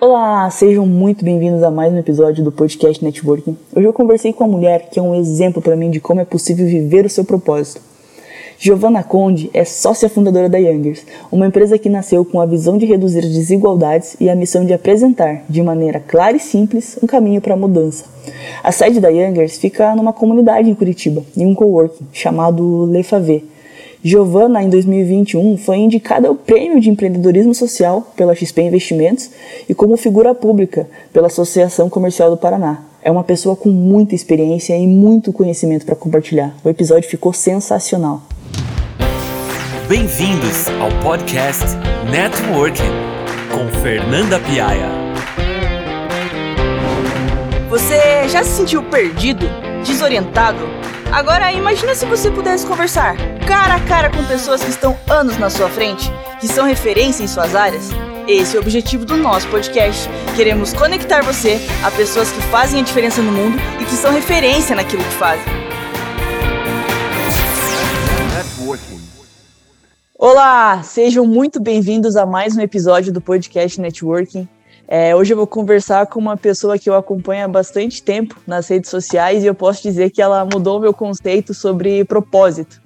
Olá, sejam muito bem-vindos a mais um episódio do podcast Networking. Hoje eu conversei com uma mulher que é um exemplo para mim de como é possível viver o seu propósito. Giovanna Conde é sócia fundadora da Youngers, uma empresa que nasceu com a visão de reduzir desigualdades e a missão de apresentar, de maneira clara e simples, um caminho para a mudança. A sede da Youngers fica numa comunidade em Curitiba, em um coworking chamado Le Favê. Giovanna, em 2021, foi indicada ao Prêmio de Empreendedorismo Social pela XP Investimentos e como figura pública pela Associação Comercial do Paraná. É uma pessoa com muita experiência e muito conhecimento para compartilhar. O episódio ficou sensacional. Bem-vindos ao podcast Networking com Fernanda Piaia. Você já se sentiu perdido, desorientado? Agora imagina se você pudesse conversar cara a cara com pessoas que estão anos na sua frente, que são referência em suas áreas. Esse é o objetivo do nosso podcast. Queremos conectar você a pessoas que fazem a diferença no mundo e que são referência naquilo que fazem. Olá, sejam muito bem-vindos a mais um episódio do podcast Networking. É, hoje eu vou conversar com uma pessoa que eu acompanho há bastante tempo nas redes sociais e eu posso dizer que ela mudou meu conceito sobre propósito.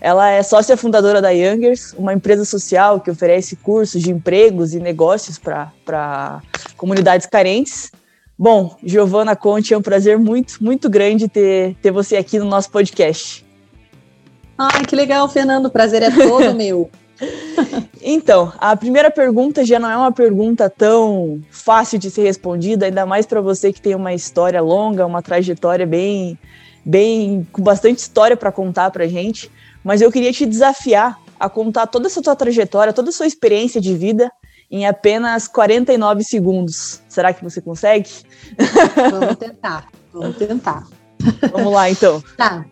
Ela é sócia fundadora da Youngers, uma empresa social que oferece cursos de empregos e negócios para comunidades carentes. Bom, Giovana Conte, é um prazer muito, muito grande ter, ter você aqui no nosso podcast. Ai, que legal, Fernando. O prazer é todo meu. Então, a primeira pergunta já não é uma pergunta tão fácil de ser respondida, ainda mais para você que tem uma história longa, uma trajetória bem, bem com bastante história para contar para gente. Mas eu queria te desafiar a contar toda essa tua trajetória, toda a sua experiência de vida em apenas 49 segundos. Será que você consegue? Vamos tentar, vamos tentar. Vamos lá, então. Tá.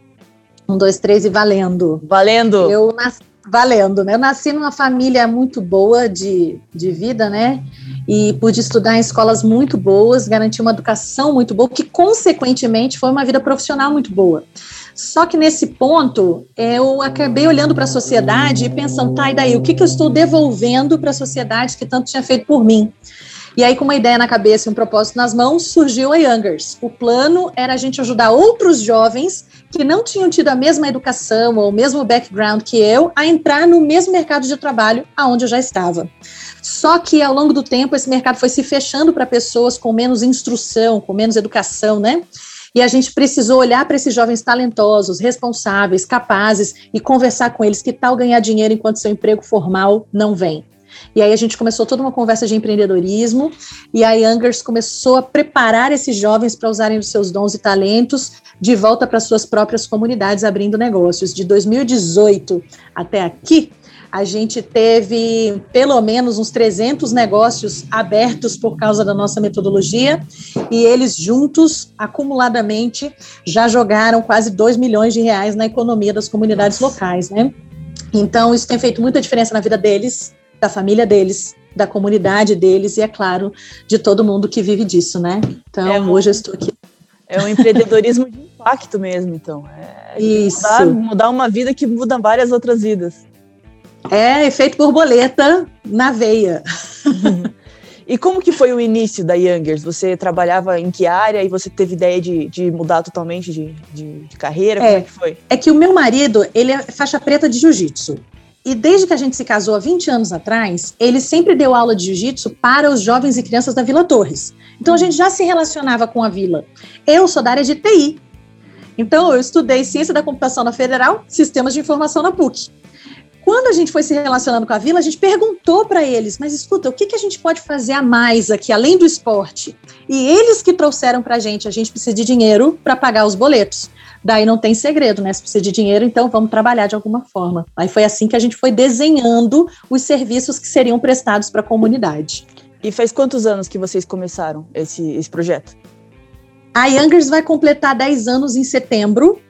Um, dois, três e valendo. Valendo! Eu nasci, valendo, né? Eu nasci numa família muito boa de, de vida, né? E pude estudar em escolas muito boas, garantir uma educação muito boa, que consequentemente foi uma vida profissional muito boa. Só que nesse ponto, eu acabei olhando para a sociedade e pensando, tá, e daí, o que, que eu estou devolvendo para a sociedade que tanto tinha feito por mim? E aí, com uma ideia na cabeça e um propósito nas mãos, surgiu a Youngers. O plano era a gente ajudar outros jovens que não tinham tido a mesma educação ou o mesmo background que eu a entrar no mesmo mercado de trabalho aonde eu já estava. Só que ao longo do tempo esse mercado foi se fechando para pessoas com menos instrução, com menos educação, né? E a gente precisou olhar para esses jovens talentosos, responsáveis, capazes e conversar com eles que tal ganhar dinheiro enquanto seu emprego formal não vem. E aí a gente começou toda uma conversa de empreendedorismo e a Youngers começou a preparar esses jovens para usarem os seus dons e talentos de volta para suas próprias comunidades abrindo negócios. De 2018 até aqui, a gente teve pelo menos uns 300 negócios abertos por causa da nossa metodologia e eles juntos, acumuladamente, já jogaram quase 2 milhões de reais na economia das comunidades locais, né? Então, isso tem feito muita diferença na vida deles, da família deles, da comunidade deles e, é claro, de todo mundo que vive disso, né? Então, é um, hoje eu estou aqui. É um empreendedorismo de impacto mesmo, então. É Isso. Mudar, mudar uma vida que muda várias outras vidas. É efeito borboleta na veia. E como que foi o início da Youngers? Você trabalhava em que área e você teve ideia de, de mudar totalmente de, de, de carreira? É, como é que foi? É que o meu marido, ele é faixa preta de jiu-jitsu. E desde que a gente se casou há 20 anos atrás, ele sempre deu aula de jiu-jitsu para os jovens e crianças da Vila Torres. Então a gente já se relacionava com a vila. Eu sou da área de TI. Então eu estudei Ciência da Computação na Federal, Sistemas de Informação na PUC. Quando a gente foi se relacionando com a vila, a gente perguntou para eles: mas escuta, o que, que a gente pode fazer a mais aqui, além do esporte? E eles que trouxeram para a gente: a gente precisa de dinheiro para pagar os boletos. Daí não tem segredo, né? Se precisa de dinheiro, então vamos trabalhar de alguma forma. Aí foi assim que a gente foi desenhando os serviços que seriam prestados para a comunidade. E faz quantos anos que vocês começaram esse, esse projeto? A Youngers vai completar 10 anos em setembro.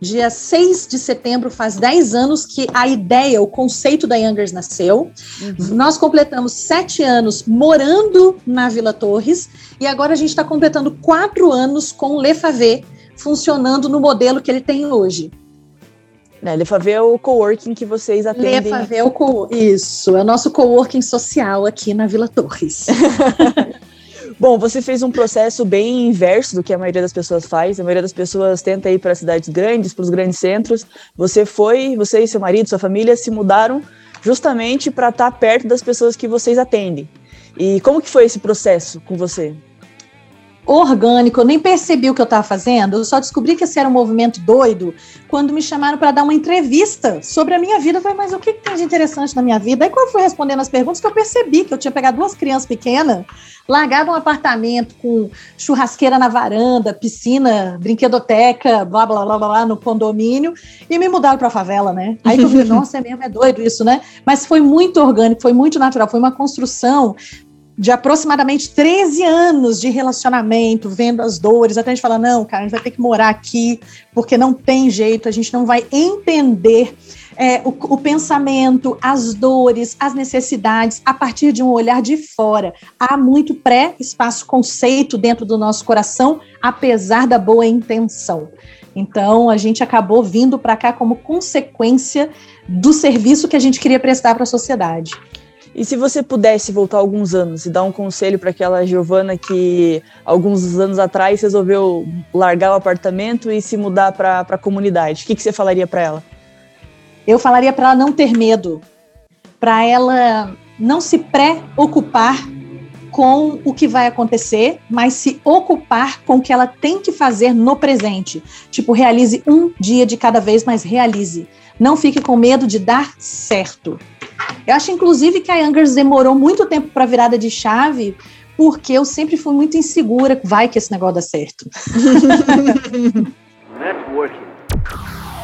Dia 6 de setembro faz 10 anos que a ideia, o conceito da Youngers nasceu. Uhum. Nós completamos sete anos morando na Vila Torres e agora a gente está completando quatro anos com o Le Favê, funcionando no modelo que ele tem hoje. É, Lefavê é o coworking que vocês atendem. Lefavê é o co Isso, é o nosso coworking social aqui na Vila Torres. Bom, você fez um processo bem inverso do que a maioria das pessoas faz. A maioria das pessoas tenta ir para cidades grandes, para os grandes centros. Você foi, você e seu marido, sua família se mudaram justamente para estar perto das pessoas que vocês atendem. E como que foi esse processo com você? Orgânico, eu nem percebi o que eu estava fazendo, eu só descobri que esse era um movimento doido quando me chamaram para dar uma entrevista sobre a minha vida. Eu falei, mas o que, que, tem de interessante na minha vida? Aí quando eu fui respondendo as perguntas, que eu percebi que eu tinha pegado duas crianças pequenas, largado um apartamento com churrasqueira na varanda, piscina, brinquedoteca, blá, blá, blá, blá, blá no condomínio, e me mudaram para a favela, né? Aí eu falei, nossa, é mesmo, é doido isso, né? Mas foi muito orgânico, foi muito natural, foi uma construção de aproximadamente 13 anos de relacionamento, vendo as dores, até a gente fala, não, cara, a gente vai ter que morar aqui, porque não tem jeito, a gente não vai entender é, o, o, pensamento, as dores, as necessidades a partir de um olhar de fora. Há muito pré-espaço conceito dentro do nosso coração, apesar da boa intenção. Então, a gente acabou vindo para cá como consequência do serviço que a gente queria prestar para a sociedade. E se você pudesse voltar alguns anos e dar um conselho para aquela Giovana que alguns anos atrás resolveu largar o apartamento e se mudar para a comunidade, o que, que você falaria para ela? Eu falaria para ela não ter medo, para ela não se preocupar com o que vai acontecer, mas se ocupar com o que ela tem que fazer no presente. Tipo, realize um dia de cada vez, mas realize. Não fique com medo de dar certo. Eu acho, inclusive, que a Youngers demorou muito tempo para virada de chave, porque eu sempre fui muito insegura. Vai que esse negócio dá certo. Networking.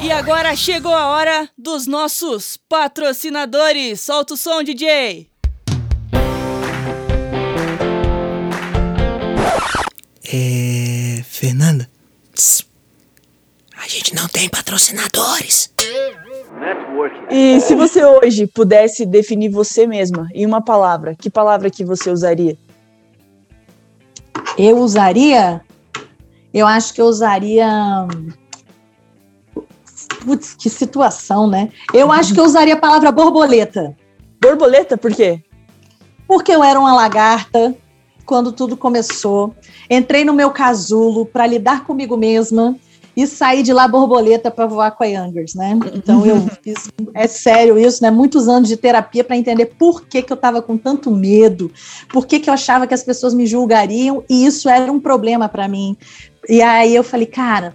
E agora chegou a hora dos nossos patrocinadores. Solta o som, DJ. É. Fernanda? A gente não tem patrocinadores. E se você hoje pudesse definir você mesma em uma palavra, que palavra que você usaria? Eu usaria? Eu acho que eu usaria. Putz, que situação, né? Eu acho que eu usaria a palavra borboleta. Borboleta, por quê? Porque eu era uma lagarta quando tudo começou. Entrei no meu casulo para lidar comigo mesma e saí de lá borboleta para voar com a Youngers, né? Então eu fiz, é sério isso, né? Muitos anos de terapia para entender por que, que eu estava com tanto medo, por que, que eu achava que as pessoas me julgariam e isso era um problema para mim. E aí eu falei, cara,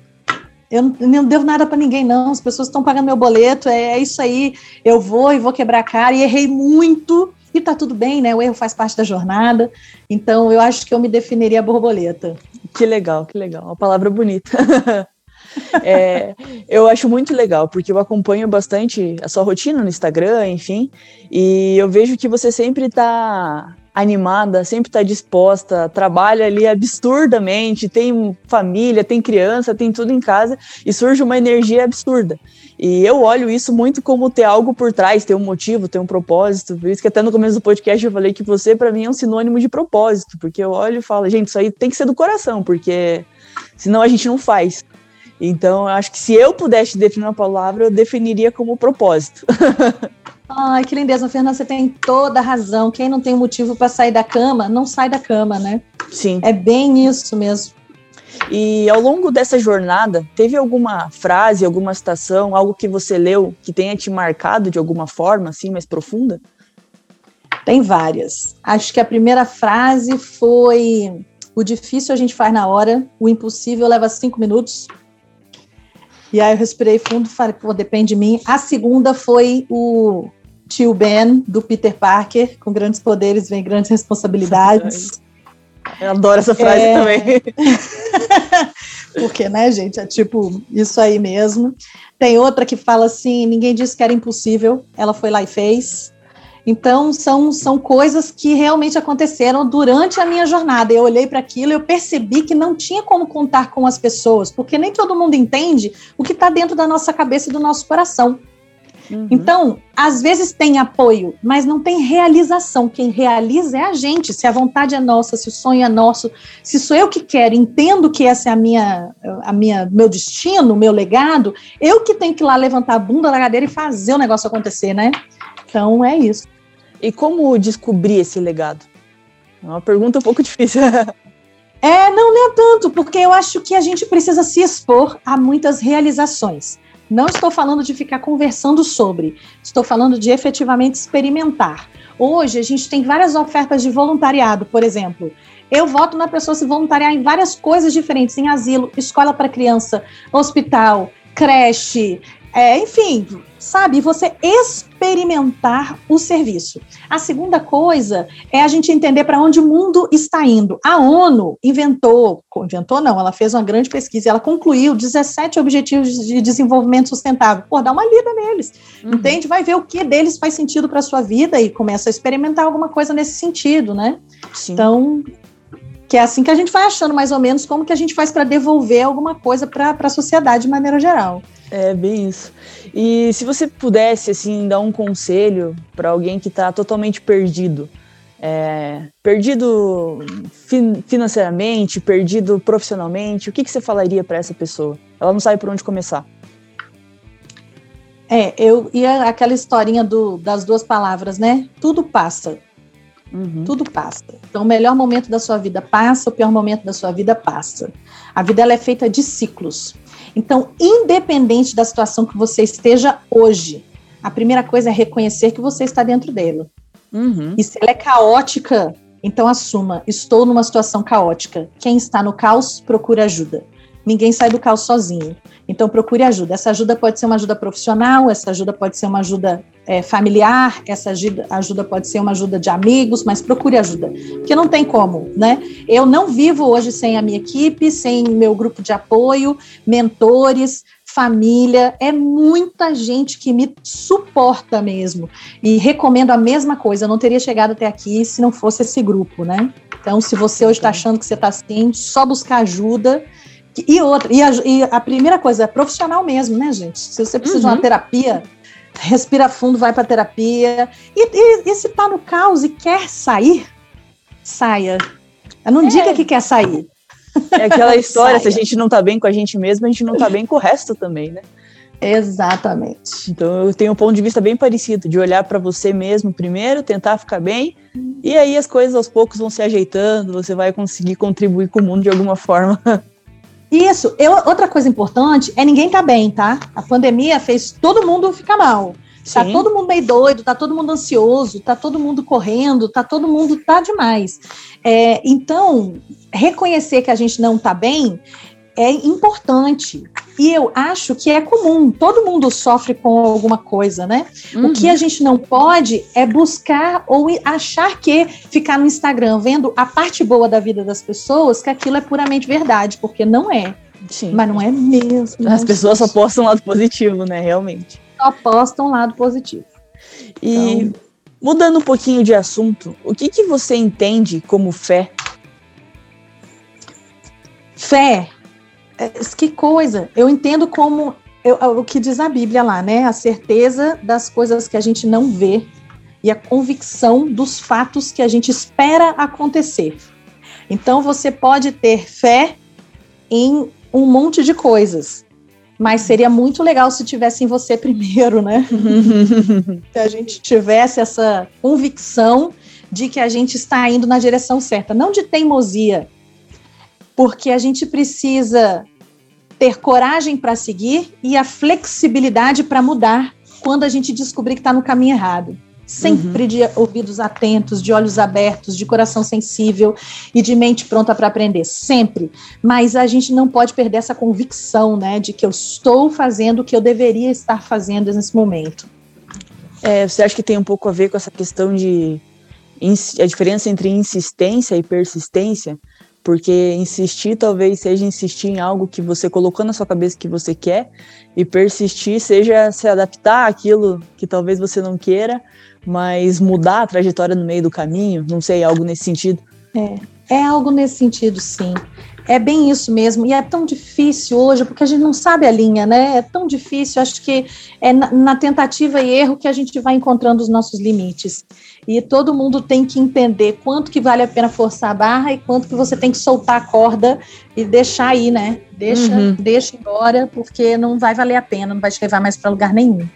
eu não devo nada para ninguém, não. As pessoas estão pagando meu boleto, é, é, isso aí. Eu vou e vou quebrar a cara. E errei muito, e tá tudo bem, né? O erro faz parte da jornada. Então, eu acho que eu me definiria borboleta. Que legal, que legal. Uma palavra bonita. É, eu acho muito legal, porque eu acompanho bastante a sua rotina no Instagram, enfim, e eu vejo que você sempre está animada, sempre está disposta, trabalha ali absurdamente, tem família, tem criança, tem tudo em casa e surge uma energia absurda. E eu olho isso muito como ter algo por trás, ter um motivo, ter um propósito. Por isso que até no começo do podcast eu falei que você para mim é um sinônimo de propósito, porque eu olho e falo, gente, isso aí tem que ser do coração, porque senão a gente não faz. Então, eu acho que se eu pudesse definir uma palavra, eu definiria como propósito. Ai, que lindeza, Fernanda, você tem toda a razão. Quem não tem motivo para sair da cama, não sai da cama, né? Sim. É bem isso mesmo. E ao longo dessa jornada, teve alguma frase, alguma citação, algo que você leu que tenha te marcado de alguma forma, assim, mais profunda? Tem várias. Acho que a primeira frase foi: O difícil a gente faz na hora, o impossível leva cinco minutos. E aí eu respirei fundo e falei, pô, depende de mim. A segunda foi o tio Ben, do Peter Parker, com grandes poderes vem grandes responsabilidades. Eu adoro essa frase é... também. Porque, né, gente, é tipo isso aí mesmo. Tem outra que fala assim: ninguém disse que era impossível, ela foi lá e fez. Então, são, são coisas que realmente aconteceram durante a minha jornada. Eu olhei para aquilo e eu percebi que não tinha como contar com as pessoas, porque nem todo mundo entende o que está dentro da nossa cabeça e do nosso coração. Uhum. Então, às vezes tem apoio, mas não tem realização. Quem realiza é a gente. Se a vontade é nossa, se o sonho é nosso, se sou eu que quero, entendo que essa é a minha, a minha, meu destino, meu legado, eu que tenho que ir lá levantar a bunda da cadeira e fazer o negócio acontecer, né? Então é isso. E como descobrir esse legado? É uma pergunta um pouco difícil. é, não, nem é tanto, porque eu acho que a gente precisa se expor a muitas realizações. Não estou falando de ficar conversando sobre, estou falando de efetivamente experimentar. Hoje a gente tem várias ofertas de voluntariado, por exemplo. Eu voto na pessoa se voluntariar em várias coisas diferentes, em asilo, escola para criança, hospital, creche, é, enfim, sabe, você experimentar o serviço. A segunda coisa é a gente entender para onde o mundo está indo. A ONU inventou, inventou não, ela fez uma grande pesquisa, ela concluiu 17 objetivos de desenvolvimento sustentável. Pô, dá uma lida neles, uhum. entende? Vai ver o que deles faz sentido para a sua vida e começa a experimentar alguma coisa nesse sentido, né? Sim. Então, que é assim que a gente vai achando mais ou menos como que a gente faz para devolver alguma coisa para a sociedade de maneira geral. É bem isso. E se você pudesse assim dar um conselho para alguém que está totalmente perdido, é, perdido fin financeiramente, perdido profissionalmente, o que, que você falaria para essa pessoa? Ela não sabe por onde começar. É, eu ia aquela historinha do, das duas palavras, né? Tudo passa. Uhum. Tudo passa. Então, o melhor momento da sua vida passa, o pior momento da sua vida passa. A vida ela é feita de ciclos. Então, independente da situação que você esteja hoje, a primeira coisa é reconhecer que você está dentro dela. Uhum. E se ela é caótica, então assuma: estou numa situação caótica. Quem está no caos, procura ajuda. Ninguém sai do caos sozinho. Então procure ajuda. Essa ajuda pode ser uma ajuda profissional, essa ajuda pode ser uma ajuda é, familiar, essa ajuda, ajuda pode ser uma ajuda de amigos, mas procure ajuda, porque não tem como, né? Eu não vivo hoje sem a minha equipe, sem meu grupo de apoio, mentores, família, é muita gente que me suporta mesmo. E recomendo a mesma coisa, eu não teria chegado até aqui se não fosse esse grupo, né? Então, se você hoje está achando que você está assim, só buscar ajuda e outra, e a, e a, primeira coisa é profissional mesmo, né, gente? Se você precisa uhum. de uma uhum. terapia, respira fundo, vai para terapia. E, e, e, se tá no caos e quer sair, saia. Não é. diga que quer sair. É aquela história, se a gente não tá bem com a gente mesmo, a gente não tá bem com o resto também, né? Exatamente. Então eu tenho um ponto de vista bem parecido, de olhar para você mesmo primeiro, tentar ficar bem, e aí as coisas aos poucos vão se ajeitando, você vai conseguir contribuir com o mundo de alguma forma. Isso. Eu, outra coisa importante é ninguém tá bem, tá? A pandemia fez todo mundo ficar mal. Tá Sim. Tá todo mundo meio doido, tá todo mundo ansioso, tá todo mundo correndo, tá todo mundo tá demais. É, então, reconhecer que a gente não tá bem é importante. E eu acho que é comum, todo mundo sofre com alguma coisa, né? Uhum. O que a gente não pode é buscar ou achar que ficar no Instagram vendo a parte boa da vida das pessoas, que aquilo é puramente verdade, porque não é. Sim. Mas não é mesmo. As pessoas só postam lado positivo, né? Realmente. Só postam lado positivo. E então... mudando um pouquinho de assunto, o que, que você entende como fé? Fé que coisa! Eu entendo como eu, o que diz a Bíblia lá, né? A certeza das coisas que a gente não vê e a convicção dos fatos que a gente espera acontecer. Então você pode ter fé em um monte de coisas, mas seria muito legal se tivesse em você primeiro, né? se a gente tivesse essa convicção de que a gente está indo na direção certa, não de teimosia, porque a gente precisa ter coragem para seguir e a flexibilidade para mudar quando a gente descobrir que está no caminho errado. Sempre uhum. de ouvidos atentos, de olhos abertos, de coração sensível e de mente pronta para aprender. Sempre. Mas a gente não pode perder essa convicção, né, de que eu estou fazendo o que eu deveria estar fazendo nesse momento. É, você acha que tem um pouco a ver com essa questão de a diferença entre insistência e persistência? Porque insistir talvez seja insistir em algo que você colocou na sua cabeça que você quer, e persistir seja se adaptar àquilo que talvez você não queira, mas mudar a trajetória no meio do caminho, não sei, algo nesse sentido. É. É algo nesse sentido, sim. É bem isso mesmo, e é tão difícil hoje, porque a gente não sabe a linha, né? É tão difícil, acho que é na, na, tentativa e erro que a gente vai encontrando os nossos limites. E todo mundo tem que entender quanto que vale a pena forçar a barra e quanto que você tem que soltar a corda e deixar aí, né? Deixa, uhum. deixa embora, porque não vai valer a pena, não vai te levar mais para lugar nenhum.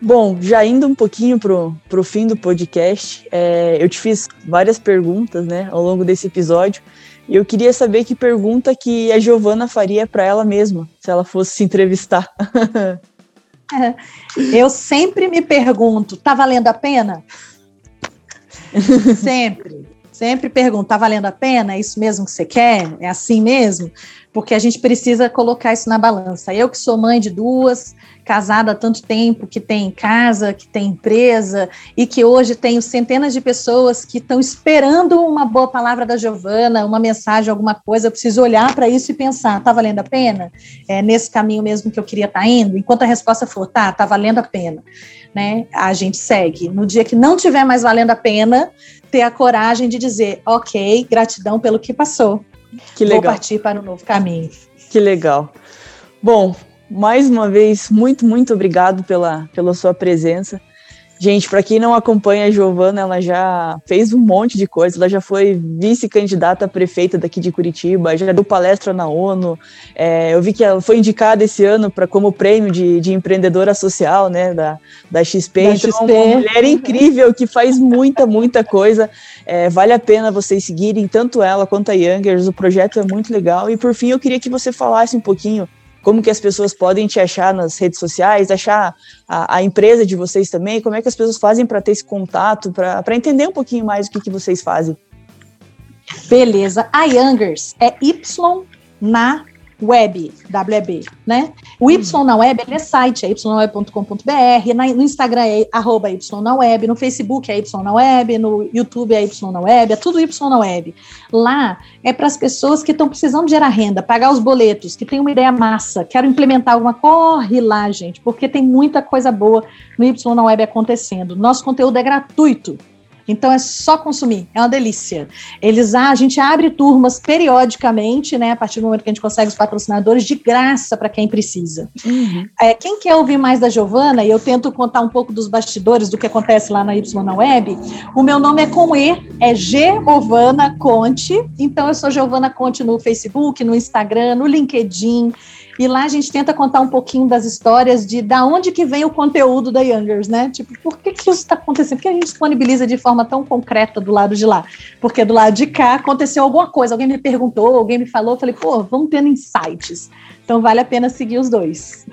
Bom, já indo um pouquinho pro, pro fim do podcast, é, eu te fiz várias perguntas, né, ao longo desse episódio. E eu queria saber que pergunta que a Giovana faria para ela mesma, se ela fosse se entrevistar. eu sempre me pergunto, tá valendo a pena? sempre. Sempre pergunto, tá valendo a pena? É isso mesmo que você quer? É assim mesmo? Porque a gente precisa colocar isso na balança. Eu que sou mãe de duas, casada há tanto tempo, que tem casa, que tem empresa e que hoje tenho centenas de pessoas que estão esperando uma boa palavra da Giovana, uma mensagem, alguma coisa. Eu preciso olhar para isso e pensar: tá valendo a pena? É nesse caminho mesmo que eu queria estar tá indo? Enquanto a resposta for: tá, tá valendo a pena. Né, a gente segue. No dia que não tiver mais valendo a pena, ter a coragem de dizer, ok, gratidão pelo que passou. Que legal. Vou partir para um novo caminho. Que legal. Bom, mais uma vez, muito, muito obrigado pela, pela sua presença. Gente, para quem não acompanha a Giovana, ela já fez um monte de coisa. Ela já foi vice-candidata a prefeita daqui de Curitiba, já deu palestra na ONU. É, eu vi que ela foi indicada esse ano para como prêmio de, de empreendedora social, né, da, da XP. Da então, XP. uma mulher incrível que faz muita, muita coisa. É, vale a pena vocês seguirem tanto ela quanto a Youngers. O projeto é muito legal. E por fim, eu queria que você falasse um pouquinho como que as pessoas podem te achar nas redes sociais, achar a, a empresa de vocês também, como é que as pessoas fazem para ter esse contato, para entender um pouquinho mais o que, que vocês fazem. Beleza. A Youngers é Y na web, WEB, né? O Y uhum. na web é site, é ynaweb.com.br, no Instagram é arroba Y na web, no Facebook é Y na web, no YouTube é Y na web, é tudo Y na web. Lá é para as pessoas que estão precisando gerar renda, pagar os boletos, que tem uma ideia massa, quero implementar alguma, corre lá, gente, porque tem muita coisa boa no Y na web acontecendo. Nosso conteúdo é gratuito, então é só consumir, é uma delícia. Eles a gente abre turmas periodicamente, né? A partir do momento que a gente consegue os patrocinadores de graça para quem precisa. Uhum. É, quem quer ouvir mais da Giovana, e eu tento contar um pouco dos bastidores do que acontece lá na Y na Web, o meu nome é com E, é Giovana Conte. Então eu sou Giovana Conte no Facebook, no Instagram, no LinkedIn. E lá a gente tenta contar um pouquinho das histórias de da onde que vem o conteúdo da Youngers, né? Tipo, por que, que isso está acontecendo? Por que a gente disponibiliza de forma tão concreta do lado de lá? Porque do lado de cá aconteceu alguma coisa, alguém me perguntou, alguém me falou, eu falei, pô, vamos tendo insights. Então vale a pena seguir os dois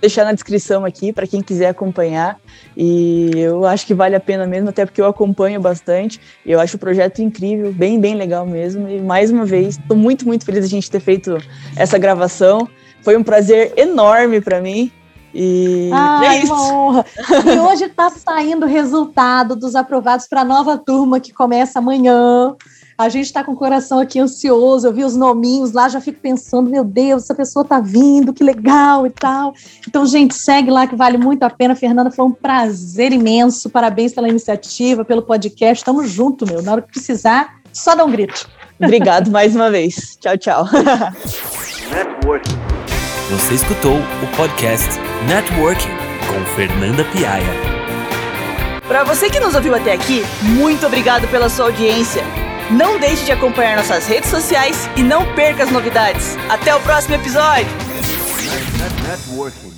deixar na descrição aqui para quem quiser acompanhar. E eu acho que vale a pena mesmo, até porque eu acompanho bastante. Eu acho o projeto incrível, bem, bem legal mesmo. E mais uma vez, estou muito, muito feliz de a gente ter feito essa gravação. Foi um prazer enorme para mim. E Ai, é isso. Uma honra. E hoje está saindo o resultado dos aprovados para a nova turma que começa amanhã. A gente está com o coração aqui ansioso. Eu vi os nominhos lá, já fico pensando, meu Deus, essa pessoa está vindo, que legal e tal. Então, gente, segue lá que vale muito a pena. Fernanda, foi um prazer imenso. Parabéns pela iniciativa, pelo podcast. Tamo junto, meu. Na hora que precisar, só dá um grito. Obrigado mais uma vez. Tchau, tchau. Você escutou o podcast Networking com Fernanda Piaia. Para você que nos ouviu até aqui, muito obrigado pela sua audiência. Não deixe de acompanhar nossas redes sociais e não perca as novidades. Até o próximo episódio. Networking.